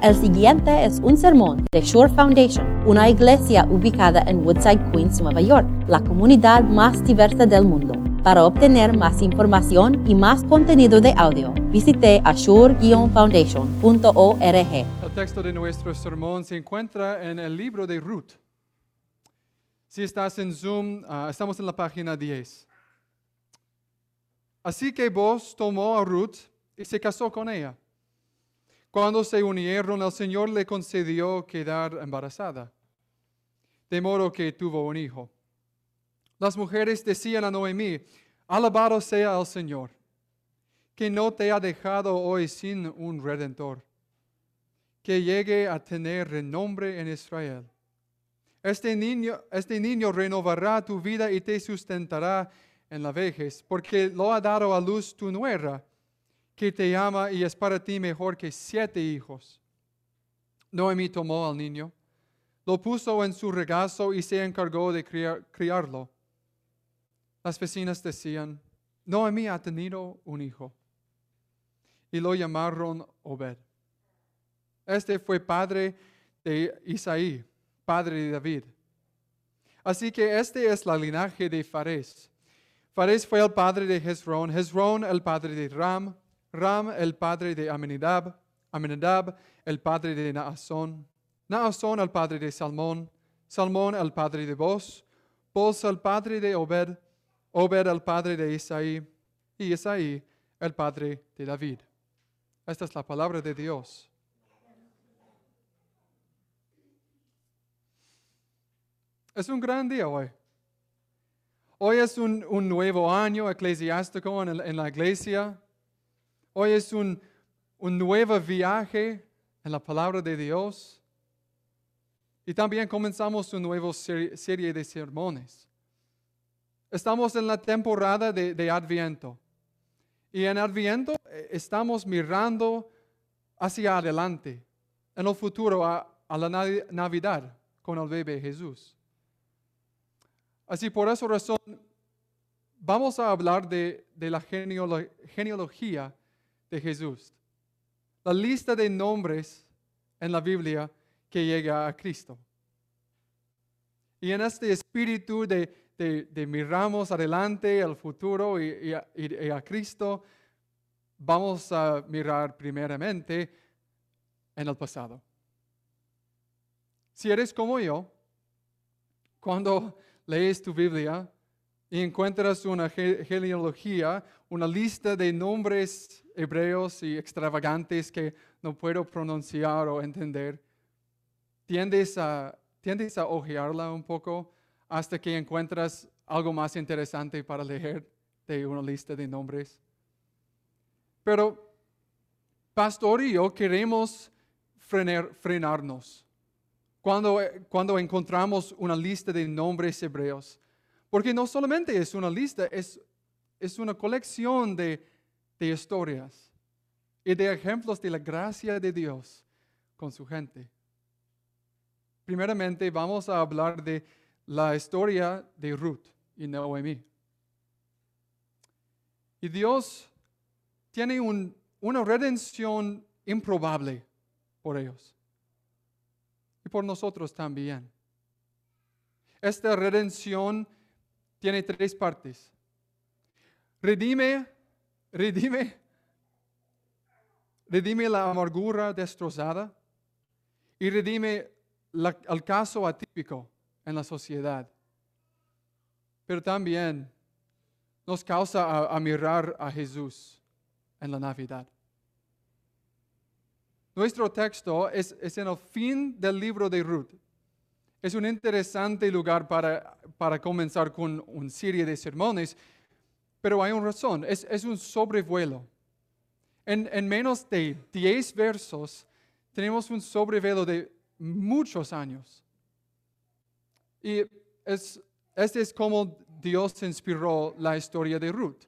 El siguiente es un sermón de Shore Foundation, una iglesia ubicada en Woodside, Queens, Nueva York, la comunidad más diversa del mundo. Para obtener más información y más contenido de audio, visite ashore-foundation.org. El texto de nuestro sermón se encuentra en el libro de Ruth. Si estás en Zoom, ah, estamos en la página 10. Así que vos tomó a Ruth y se casó con ella. Cuando se unieron, el Señor le concedió quedar embarazada, de modo que tuvo un hijo. Las mujeres decían a Noemí, alabado sea el Señor, que no te ha dejado hoy sin un redentor, que llegue a tener renombre en Israel. Este niño, este niño renovará tu vida y te sustentará en la vejez, porque lo ha dado a luz tu nuera que te ama y es para ti mejor que siete hijos. Noemí tomó al niño, lo puso en su regazo y se encargó de criarlo. Las vecinas decían, Noemí ha tenido un hijo. Y lo llamaron Obed. Este fue padre de Isaí, padre de David. Así que este es la linaje de Fares. Fares fue el padre de Hezrón, Hezrón el padre de Ram, Ram el padre de Aminadab, Aminadab el padre de Naasón, Naasón el padre de Salmón, Salmón el padre de Boz, Boz el padre de Obed, Obed el padre de Isaí, y Isaí el padre de David. Esta es la palabra de Dios. Es un gran día hoy. Hoy es un, nuevo año eclesiástico en, en la iglesia. Hoy es un, nuevo viaje en la palabra de Dios. Y también comenzamos una nueva serie, de sermones. Estamos en la temporada de, Adviento. Y en Adviento eh, estamos mirando hacia adelante, en el futuro, a, la Navidad con el bebé Jesús. Así por esa razón, vamos a hablar de, de la genealogía de Jesús. La lista de nombres en la Biblia que llega a Cristo. Y en este espíritu de, miramos adelante al futuro y, a, Cristo, vamos a mirar primeramente en el pasado. Si eres como yo, cuando lees tu Biblia y encuentras una genealogía, una lista de nombres hebreos y extravagantes que no puedo pronunciar o entender, tiendes a, tiendes a ojearla un poco hasta que encuentras algo más interesante para leer de una lista de nombres. Pero pastor y yo queremos frenarnos cuando, cuando encontramos una lista de nombres hebreos. Porque no solamente es una lista, es, es una colección de, de historias y de ejemplos de la gracia de Dios con su gente. Primeramente vamos a hablar de la historia de Ruth y Noemi. Y Dios tiene una redención improbable por ellos y por nosotros también. Esta redención tiene tres partes. Redime, redime, redime la amargura destrozada y redime el caso atípico en la sociedad. Pero también nos causa a, mirar a Jesús en la Navidad. Nuestro texto es, es, en el fin del libro de Ruth. Es un interesante lugar para, para comenzar con una serie de sermones pero hay una razón, es, un sobrevuelo. En, en, menos de 10 versos tenemos un sobrevuelo de muchos años. Y es, este es como Dios inspiró la historia de Ruth.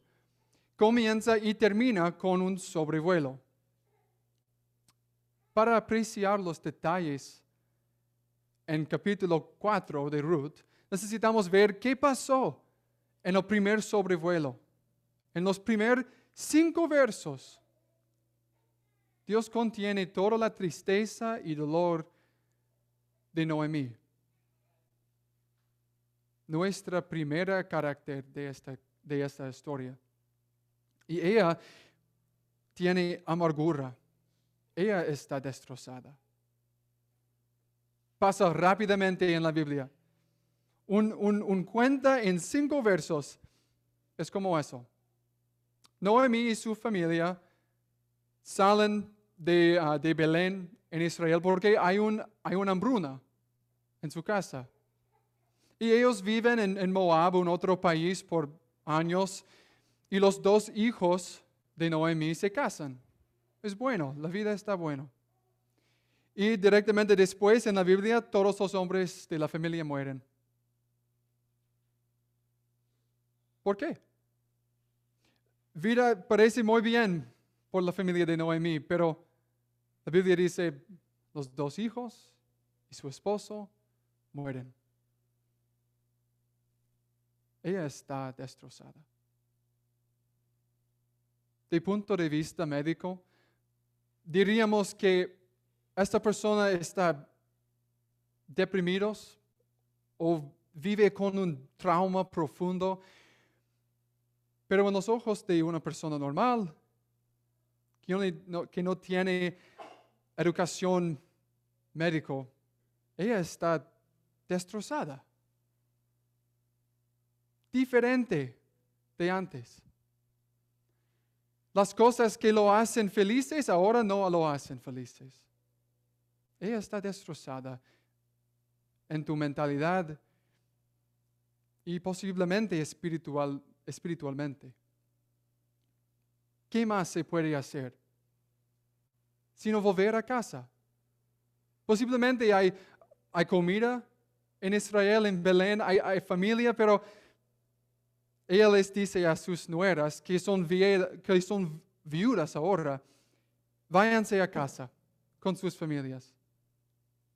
Comienza y termina con un sobrevuelo. Para apreciar los detalles en capítulo 4 de Ruth, necesitamos ver qué pasó en el primer sobrevuelo. En los primeros cinco versos, Dios contiene toda la tristeza y dolor de Noemí. Nuestra primera carácter de esta, de esta historia. Y ella tiene amargura. Ella está destrozada. Pasa rápidamente en la Biblia. Un, cuenta en cinco versos es como eso. Noemí y su familia salen de, ah, Belén en Israel porque hay una hambruna en su casa. Y ellos viven en, en, Moab, un otro país, por años. Y los dos hijos de Noemí se casan. Es bueno, la vida está buena. Y directamente después en la Biblia todos los hombres de la familia mueren. ¿Por qué? Vida parece muy bien por la familia de Noemí, pero la Biblia dice, los dos hijos y su esposo mueren. Ella está destrozada. De punto de vista médico, diríamos que esta persona está deprimidos o vive con un trauma profundo, pero en los ojos de una persona normal, que no, tiene educación médico, ella está destrozada, diferente de antes. Las cosas que lo hacen felices ahora no lo hacen felices. Ella está destrozada en tu mentalidad y posiblemente espiritual, espiritualmente. ¿Qué más se puede hacer? Sino volver a casa. Posiblemente hay, comida en Israel, en Belén, hay, familia, pero ella les dice a sus nueras que son, que son viudas ahora, váyanse a casa con sus familias.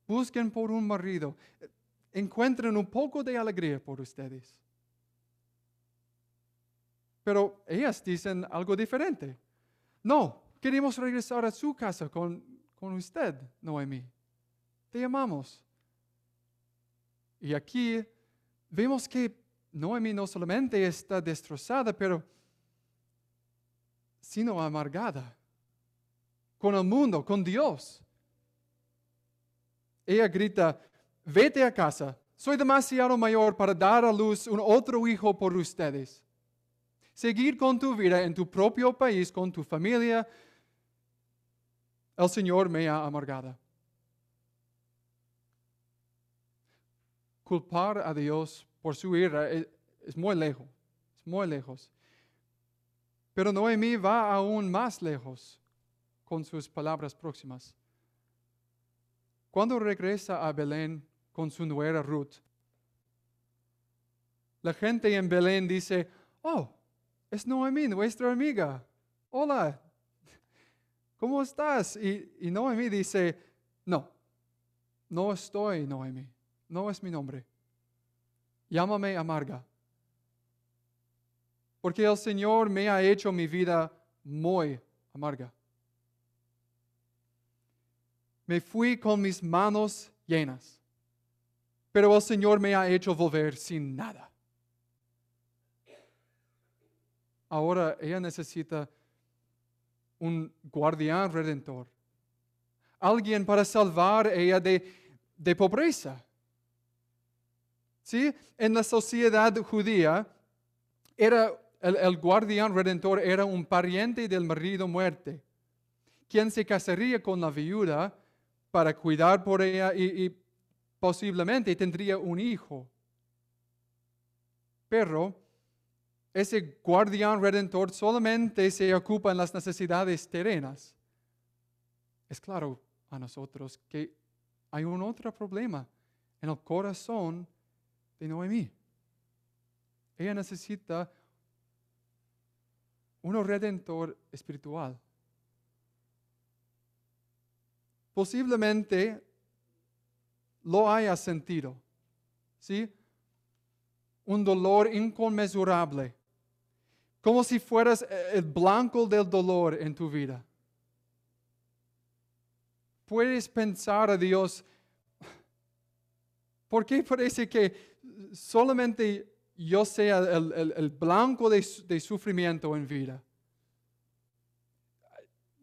Busquen por un marido. Encuentren un poco de alegría por ustedes. Pero ellas dicen algo diferente. No, queremos regresar a su casa con, con usted, Noemi. Te amamos. Y aquí vemos que Noemi no solamente está destrozada, pero sino amargada con el mundo, con Dios. Ella grita, vete a casa, soy demasiado mayor para dar a luz un otro hijo por ustedes. Seguir con tu vida en tu propio país, con tu familia, el Señor me ha amargado. Culpar a Dios por su ira es, muy lejos, es muy lejos. Pero Noemí va aún más lejos con sus palabras próximas. Cuando regresa a Belén con su nuera Ruth, la gente en Belén dice, oh, es Noemí, nuestra amiga. Hola, ¿cómo estás? Y, y Noemí dice, no, no estoy Noemí, no es mi nombre llámame amarga. Porque el Señor me ha hecho mi vida muy amarga. Me fui con mis manos llenas, pero el Señor me ha hecho volver sin nada. Ahora ella necesita un guardián redentor, alguien para salvar ella de, de pobreza ¿Sí? En la sociedad judía, era, el, guardián redentor era un pariente del marido muerte, quien se casaría con la viuda para cuidar por ella y, y posiblemente tendría un hijo. Pero ese guardián redentor solamente se ocupa en las necesidades terrenas. Es claro a nosotros que hay un otro problema en el corazón de Noemí. Ella necesita un redentor espiritual. Posiblemente lo haya sentido, ¿sí? Un dolor inconmensurable, como si fueras el blanco del dolor en tu vida. puedes pensar a Dios, ¿por qué parece que solamente yo sea el, blanco de, de sufrimiento en vida?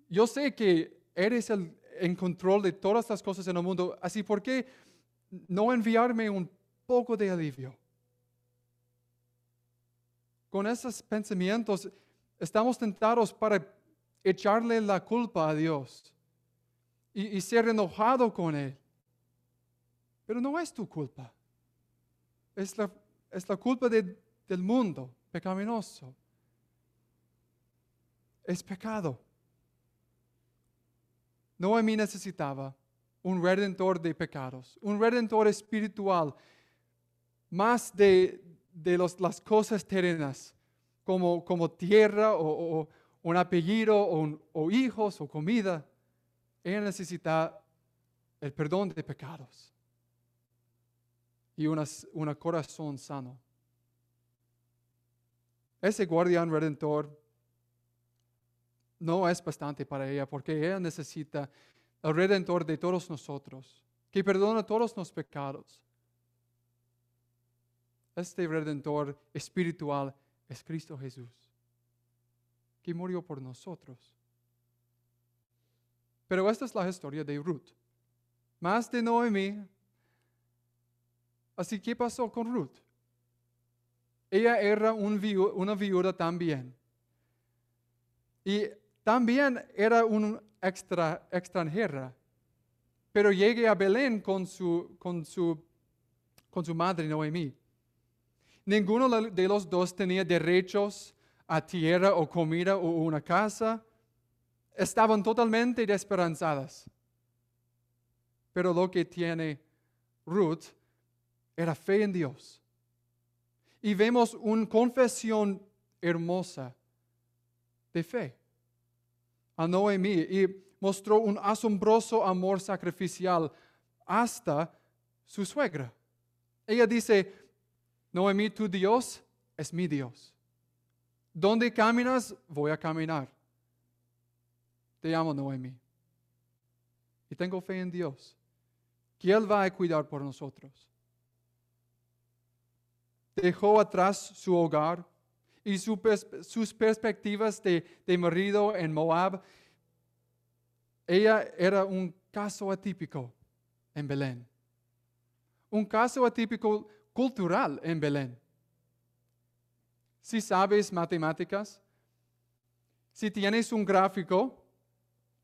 Yo sé que eres el, en control de todas las cosas en el mundo, así ¿por qué no enviarme un poco de alivio? Con esos pensamientos estamos tentados para echarle la culpa a Dios y, ser enojado con Él. Pero no es tu culpa. Es la, es la culpa del mundo pecaminoso. Es pecado. Noemí necesitaba un redentor de pecados, un redentor espiritual, más de, las cosas terrenas, como, como tierra o, un apellido o, hijos o comida. Ella necesita el perdón de pecados y un corazón sano. Ese guardián redentor no es bastante para ella porque ella necesita el redentor de todos nosotros, que perdona todos los pecados. Este redentor espiritual es Cristo Jesús, que murió por nosotros. Pero esta es la historia de Ruth. Más de Noemi. Así que pasó con Ruth. Ella era una viuda también. Y también era una extra, extranjera, pero llegué a Belén con su, con su, con su madre Noemí. Ninguno de los dos tenía derechos a tierra o comida o una casa. Estaban totalmente desesperanzadas. Pero lo que tiene Ruth era fe en Dios. Y vemos una confesión hermosa de fe a Noemí y mostró un asombroso amor sacrificial hasta su suegra. Ella dice, Noemí, tu Dios es mi Dios. ¿Dónde caminas? Voy a caminar. Te amo, Noemí. Y tengo fe en Dios, que Él va a cuidar por nosotros. Dejó atrás su hogar, y sus perspectivas de, de marido en Moab, ella era un caso atípico en Belén. Un caso atípico cultural en Belén. Si sabes matemáticas, si tienes un gráfico,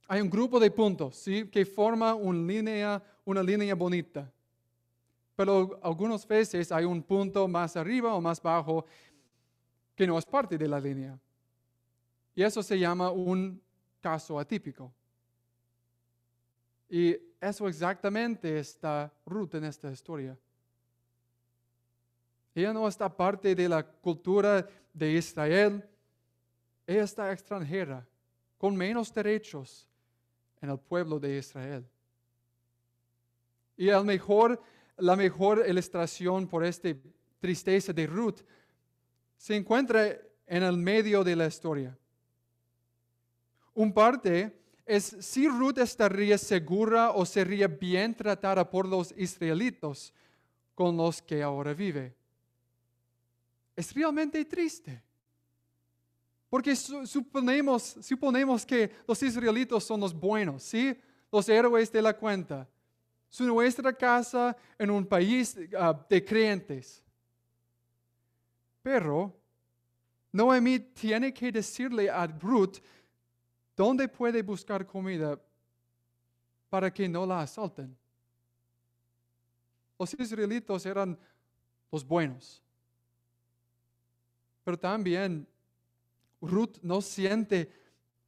hay un grupo de puntos ¿sí? que forma una línea, bonita. Pero algunas veces hay un punto más arriba o más bajo que no es parte de la línea. Y eso se llama un caso atípico. Y eso exactamente está Ruth en esta historia. Ella no está parte de la cultura de Israel. Ella está extranjera, con menos derechos en el pueblo de Israel. Y el mejor, la mejor ilustración por esta tristeza de Ruth se encuentra en el medio de la historia. Un parte es si Ruth estaría segura o sería bien tratada por los israelitos con los que ahora vive. Es realmente triste. Porque suponemos, suponemos que los israelitos son los buenos, ¿sí? Los héroes de la cuenta. Su nuestra casa en un país ah, de creyentes. Pero Noemí tiene que decirle a Ruth dónde puede buscar comida para que no la asalten. Los israelitos eran los buenos. Pero también Ruth no siente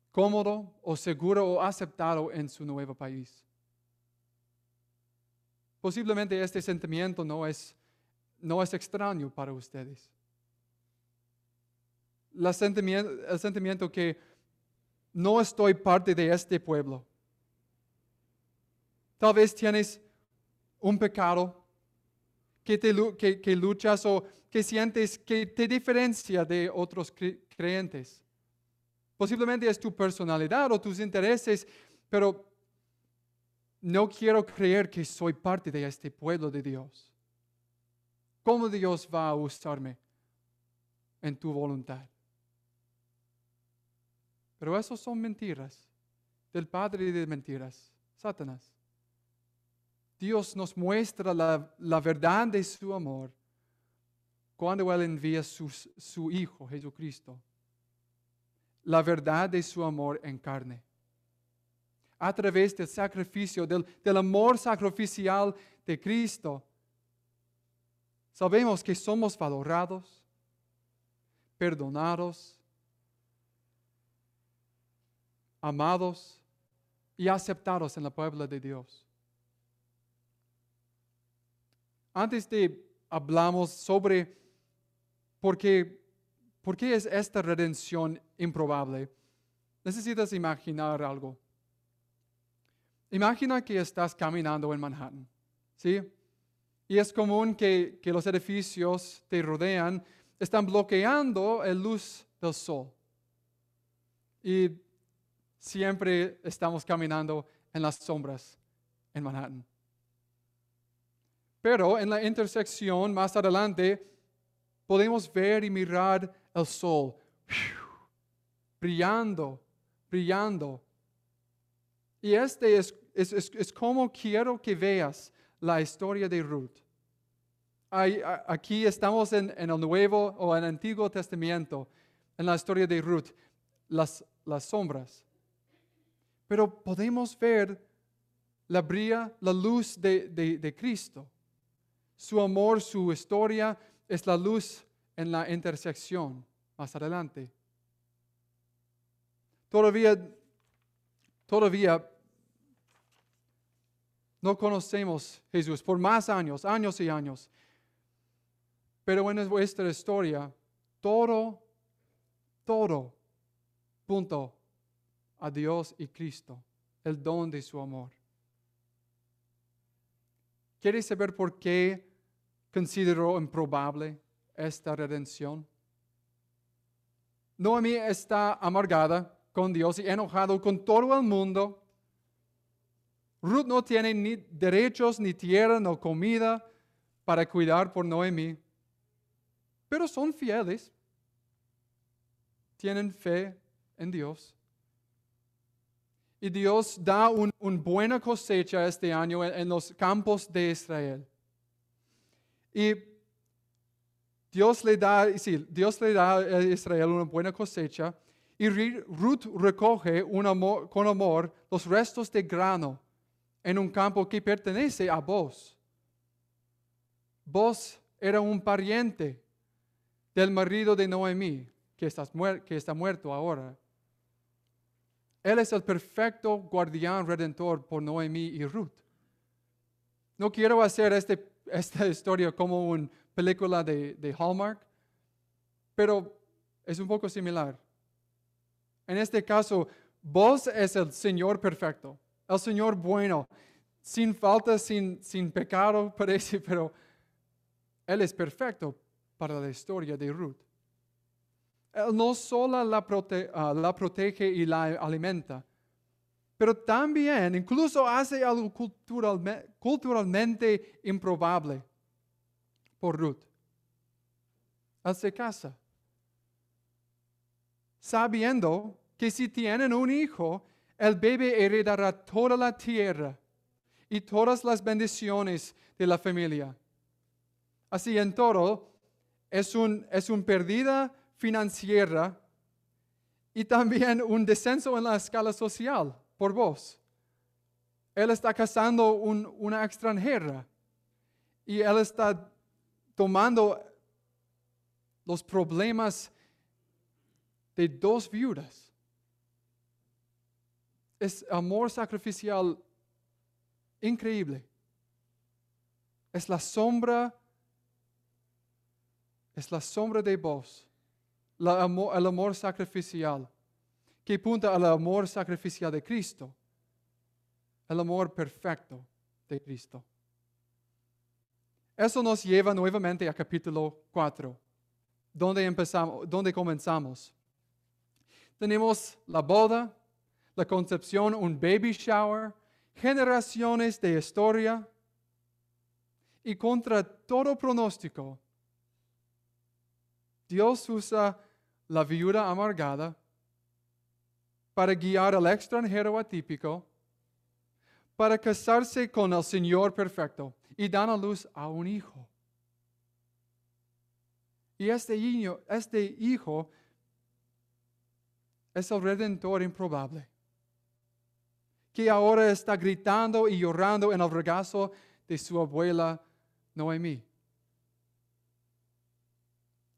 cómodo o seguro o aceptado en su nuevo país. Posiblemente este sentimiento no es, no es extraño para ustedes el sentimiento que no estoy parte de este pueblo. Tal vez tienes un pecado que, luchas o que sientes que te diferencia de otros creyentes. Posiblemente es tu personalidad o tus intereses, pero no quiero creer que soy parte de este pueblo de Dios. ¿Cómo Dios va a usarme en tu voluntad? Pero esos son mentiras del padre de mentiras, Satanás. Dios nos muestra la, verdad de su amor cuando Él envía su, su Hijo, Jesucristo. La verdad de su amor en carne. A través del sacrificio, del, del amor sacrificial de Cristo, sabemos que somos valorados, perdonados, amados y aceptados en la puebla de Dios. Antes de hablamos sobre por qué, por qué es esta redención improbable, necesitas imaginar algo. Imagina que estás caminando en Manhattan, ¿sí? Y es común que, que los edificios te rodean, están bloqueando la luz del sol. Y siempre estamos caminando en las sombras en Manhattan. Pero en la intersección más adelante podemos ver y mirar el sol brillando, brillando. Y este es, es, como quiero que veas la historia de Ruth. aquí estamos en, en, el Nuevo o en el Antiguo Testamento, en la historia de Ruth, las, las sombras pero podemos ver la brilla, la luz de, Cristo. Su amor, su historia es la luz en la intersección más adelante. Todavía, todavía no conocemos Jesús por más años, años y años. Pero en nuestra historia, todo, todo, punto, a Dios y Cristo, el don de su amor. ¿Quieres saber por qué consideró improbable esta redención? Noemí está amargada con Dios y enojado con todo el mundo. Ruth no tiene ni derechos, ni tierra, ni comida para cuidar por Noemí. Pero son fieles. Tienen fe en Dios. Y Dios da una un buena cosecha este año en, los campos de Israel. Y Dios le da, sí, Dios le da a Israel una buena cosecha. Y Ruth recoge con amor los restos de grano en un campo que pertenece a vos. Vos era un pariente del marido de Noemí, que está muerto ahora. Él es el perfecto guardián redentor por Noemí y Ruth. No quiero hacer este, esta historia como una película de, de Hallmark, pero es un poco similar. En este caso, vos es el Señor perfecto, el Señor bueno, sin falta, sin, sin pecado, parece, pero Él es perfecto para la historia de Ruth. Él no solo la, ah, la protege y la alimenta, pero también incluso hace algo culturalmente improbable por Ruth. Se casa, sabiendo que si tienen un hijo, el bebé heredará toda la tierra y todas las bendiciones de la familia. Así en todo, es un, es un perdida financiera y también un descenso en la escala social por vos. Él está casando una extranjera y él está tomando los problemas de dos viudas. Es amor sacrificial increíble. Es la sombra, es la sombra de vos el amor sacrificial, que apunta al amor sacrificial de Cristo, el amor perfecto de Cristo. Eso nos lleva nuevamente a capítulo 4, donde, empezamos, donde comenzamos. Tenemos la boda, la concepción, un baby shower, generaciones de historia y contra todo pronóstico, Dios usa la viuda amargada para guiar al extranjero atípico, para casarse con el Señor perfecto y dar a luz a un hijo. Y este hijo, este hijo es el redentor improbable, que ahora está gritando y llorando en el regazo de su abuela Noemí.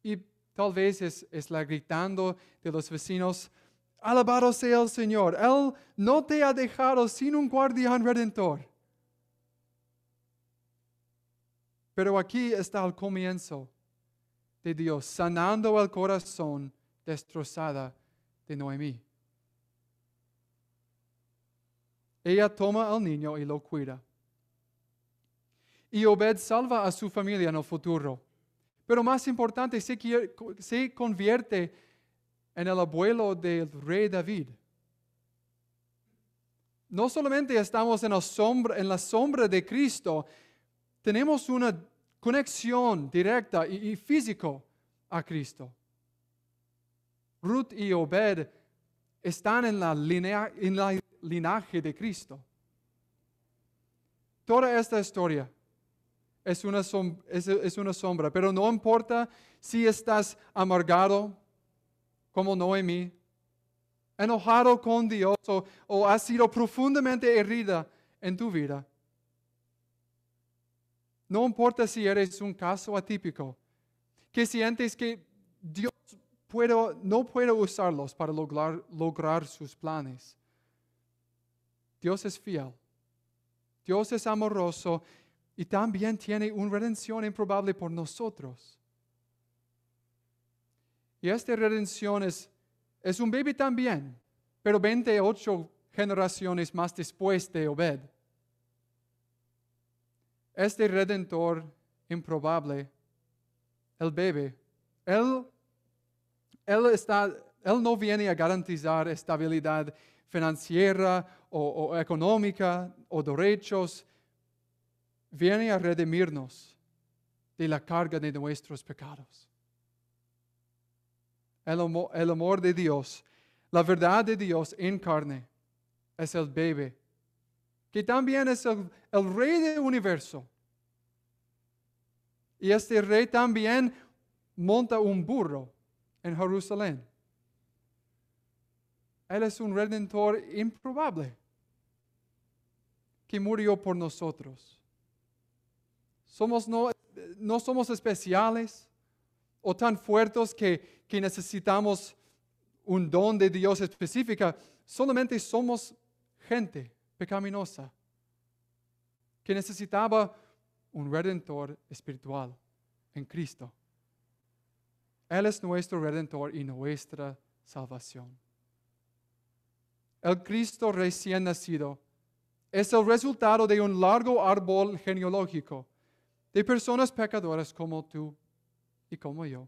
Y tal vez es, es la gritando de los vecinos, alabado sea el Señor, Él no te ha dejado sin un guardián redentor. Pero aquí está el comienzo de Dios, sanando el corazón destrozada de Noemí. Ella toma al niño y lo cuida. Y Obed salva a su familia en el futuro. Pero más importante, se, se convierte en el abuelo del rey David. No solamente estamos en, sombra, en la sombra de Cristo, tenemos una conexión directa y, y físico a Cristo. Ruth y Obed están en la, en la linaje de Cristo. Toda esta historia es una, es, una sombra, pero no importa si estás amargado como Noemi, enojado con Dios o, o has sido profundamente herida en tu vida. No importa si eres un caso atípico, que sientes que Dios no puede usarlos para lograr, lograr sus planes. Dios es fiel. Dios es amoroso y también tiene una redención improbable por nosotros. Y esta redención es, es un bebé también, pero 28 generaciones más después de Obed. Este redentor improbable, el bebé, él, él, está, él no viene a garantizar estabilidad financiera o, o económica o derechos, viene a redimirnos de la carga de nuestros pecados. El amor, de Dios, la verdad de Dios en carne, es el bebé, que también es el, el rey del universo. Y este rey también monta un burro en Jerusalén. Él es un redentor improbable que murió por nosotros. Somos no, no somos especiales o tan fuertes que, que necesitamos un don de Dios específica. Solamente somos gente pecaminosa que necesitaba un redentor espiritual en Cristo. Él es nuestro redentor y nuestra salvación. El Cristo recién nacido es el resultado de un largo árbol genealógico de personas pecadoras como tú y como yo.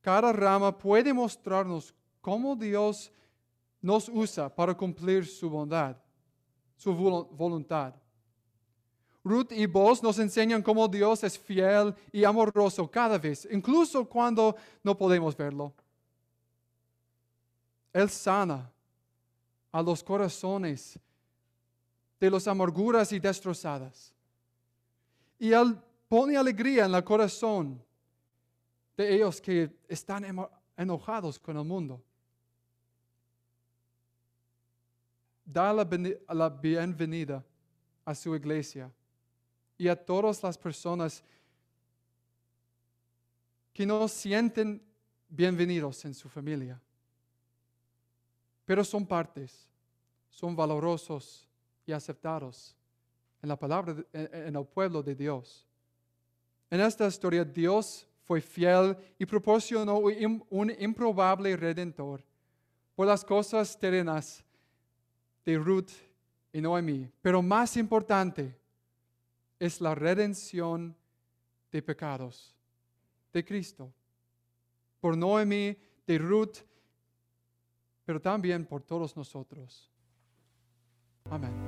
Cada rama puede mostrarnos cómo Dios nos usa para cumplir su bondad, su voluntad. Ruth y vos nos enseñan cómo Dios es fiel y amoroso cada vez, incluso cuando no podemos verlo. Él sana a los corazones de las amarguras y destrozadas. Y Él pone alegría en el corazón de ellos que están enojados con el mundo. Da la, bienvenida a su iglesia y a todas las personas que no sienten bienvenidos en su familia. Pero son partes, son valorosos y aceptados en la palabra, en el pueblo de Dios. En esta historia Dios fue fiel y proporcionó un improbable redentor por las cosas terrenas de Ruth y Noemi. Pero más importante es la redención de pecados de Cristo. Por Noemi, de Ruth, pero también por todos nosotros. Amén.